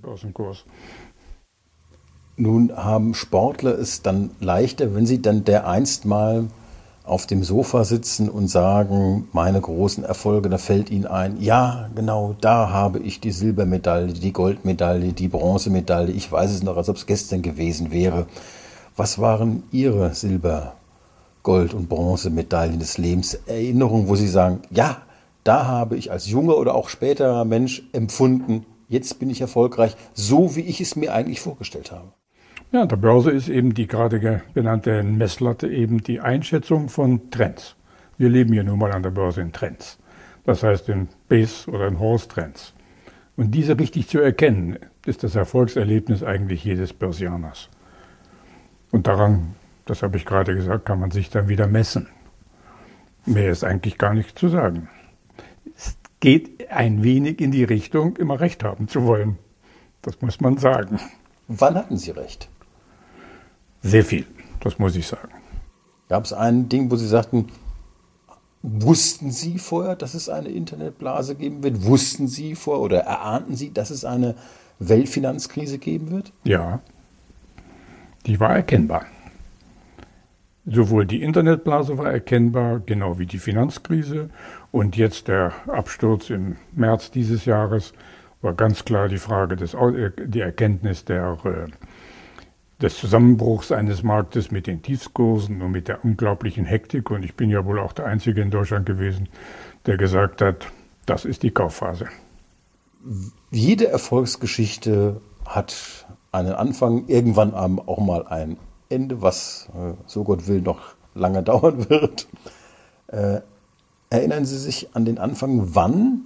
Börsenkurs. Nun haben Sportler es dann leichter, wenn sie dann dereinst mal auf dem Sofa sitzen und sagen, meine großen Erfolge, da fällt ihnen ein, ja, genau, da habe ich die Silbermedaille, die Goldmedaille, die Bronzemedaille, ich weiß es noch, als ob es gestern gewesen wäre. Was waren Ihre Silber, Gold- und Bronzemedaillen des Lebens? Erinnerungen, wo Sie sagen, ja, da habe ich als junger oder auch späterer Mensch empfunden, jetzt bin ich erfolgreich, so wie ich es mir eigentlich vorgestellt habe. Ja, der Börse ist eben die gerade benannte Messlatte eben die Einschätzung von Trends. Wir leben hier nun mal an der Börse in Trends. Das heißt in Base- oder in Horse-Trends. Und diese richtig zu erkennen, ist das Erfolgserlebnis eigentlich jedes Börsianers. Und daran, das habe ich gerade gesagt, kann man sich dann wieder messen. Mehr ist eigentlich gar nicht zu sagen. Geht ein wenig in die Richtung, immer recht haben zu wollen. Das muss man sagen. Wann hatten Sie recht? Sehr viel, das muss ich sagen. Gab es ein Ding, wo Sie sagten, wussten Sie vorher, dass es eine Internetblase geben wird? Wussten Sie vorher oder erahnten Sie, dass es eine Weltfinanzkrise geben wird? Ja, die war erkennbar. Sowohl die Internetblase war erkennbar, genau wie die Finanzkrise. Und jetzt der Absturz im März dieses Jahres war ganz klar die Frage des, die Erkenntnis der äh, des Zusammenbruchs eines Marktes mit den Tiefskursen und mit der unglaublichen Hektik. Und ich bin ja wohl auch der Einzige in Deutschland gewesen, der gesagt hat, das ist die Kaufphase. Jede Erfolgsgeschichte hat einen Anfang, irgendwann auch mal ein Ende, was, äh, so Gott will, noch lange dauern wird. Äh, erinnern Sie sich an den Anfang, wann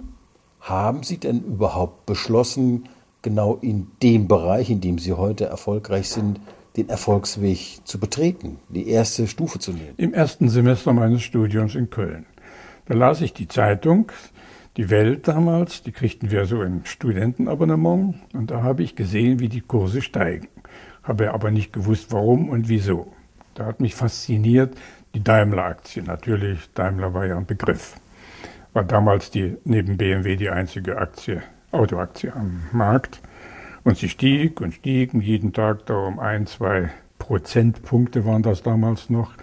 haben Sie denn überhaupt beschlossen, genau in dem Bereich, in dem Sie heute erfolgreich sind, den Erfolgsweg zu betreten, die erste Stufe zu nehmen? Im ersten Semester meines Studiums in Köln. Da las ich die Zeitung, die Welt damals, die kriegten wir so im Studentenabonnement und da habe ich gesehen, wie die Kurse steigen. Habe aber nicht gewusst, warum und wieso. Da hat mich fasziniert die Daimler-Aktie. Natürlich, Daimler war ja ein Begriff. War damals die, neben BMW die einzige Aktie, Autoaktie am Markt. Und sie stieg und stieg und jeden Tag da um ein, zwei Prozentpunkte waren das damals noch.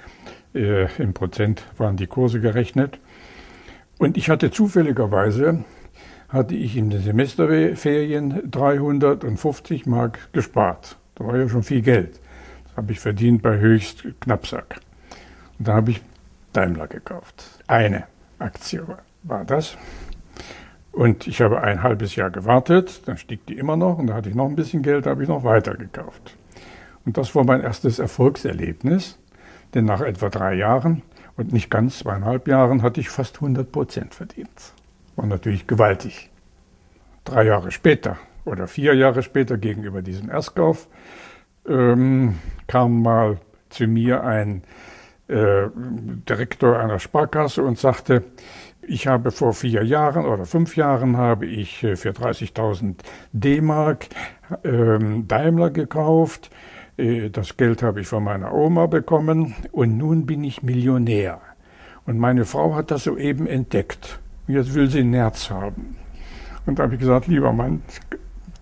Äh, Im Prozent waren die Kurse gerechnet. Und ich hatte zufälligerweise, hatte ich in den Semesterferien 350 Mark gespart. Da war ja schon viel Geld. Das habe ich verdient bei höchst Knappsack. Und da habe ich Daimler gekauft. Eine Aktie war das. Und ich habe ein halbes Jahr gewartet, dann stieg die immer noch und da hatte ich noch ein bisschen Geld, da habe ich noch weiter gekauft. Und das war mein erstes Erfolgserlebnis, denn nach etwa drei Jahren und nicht ganz zweieinhalb Jahren hatte ich fast 100 Prozent verdient. War natürlich gewaltig. Drei Jahre später oder vier Jahre später gegenüber diesem Erstkauf ähm, kam mal zu mir ein äh, Direktor einer Sparkasse und sagte, ich habe vor vier Jahren oder fünf Jahren habe ich äh, für 30.000 D-Mark ähm, Daimler gekauft. Äh, das Geld habe ich von meiner Oma bekommen und nun bin ich Millionär. Und meine Frau hat das soeben entdeckt. Jetzt will sie Nerz haben. Und da habe ich gesagt, lieber Mann,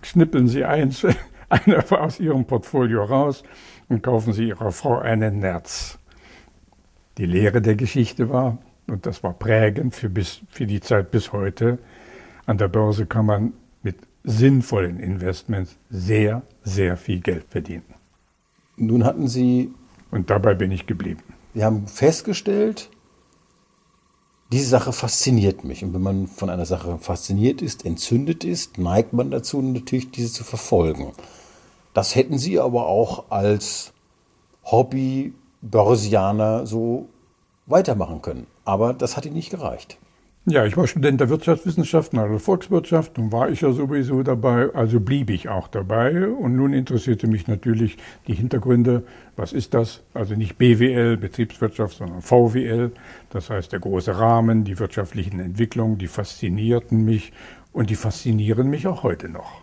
schnippeln Sie eins, eine aus Ihrem Portfolio raus und kaufen Sie Ihrer Frau einen Nerz. Die Lehre der Geschichte war, und das war prägend für, bis, für die Zeit bis heute. An der Börse kann man mit sinnvollen Investments sehr, sehr viel Geld verdienen. Nun hatten Sie. Und dabei bin ich geblieben. Sie haben festgestellt, diese Sache fasziniert mich. Und wenn man von einer Sache fasziniert ist, entzündet ist, neigt man dazu, natürlich diese zu verfolgen. Das hätten Sie aber auch als Hobby-Börsianer so weitermachen können. Aber das hat ihm nicht gereicht. Ja, ich war Student der Wirtschaftswissenschaften, also Volkswirtschaft, und war ich ja sowieso dabei, also blieb ich auch dabei. Und nun interessierte mich natürlich die Hintergründe. Was ist das? Also nicht BWL, Betriebswirtschaft, sondern VWL. Das heißt, der große Rahmen, die wirtschaftlichen Entwicklungen, die faszinierten mich und die faszinieren mich auch heute noch.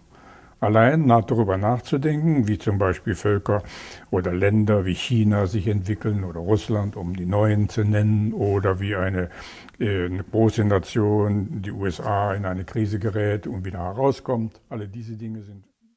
Allein darüber nachzudenken, wie zum Beispiel Völker oder Länder wie China sich entwickeln oder Russland, um die neuen zu nennen, oder wie eine, äh, eine große Nation, die USA, in eine Krise gerät und wieder herauskommt. Alle diese Dinge sind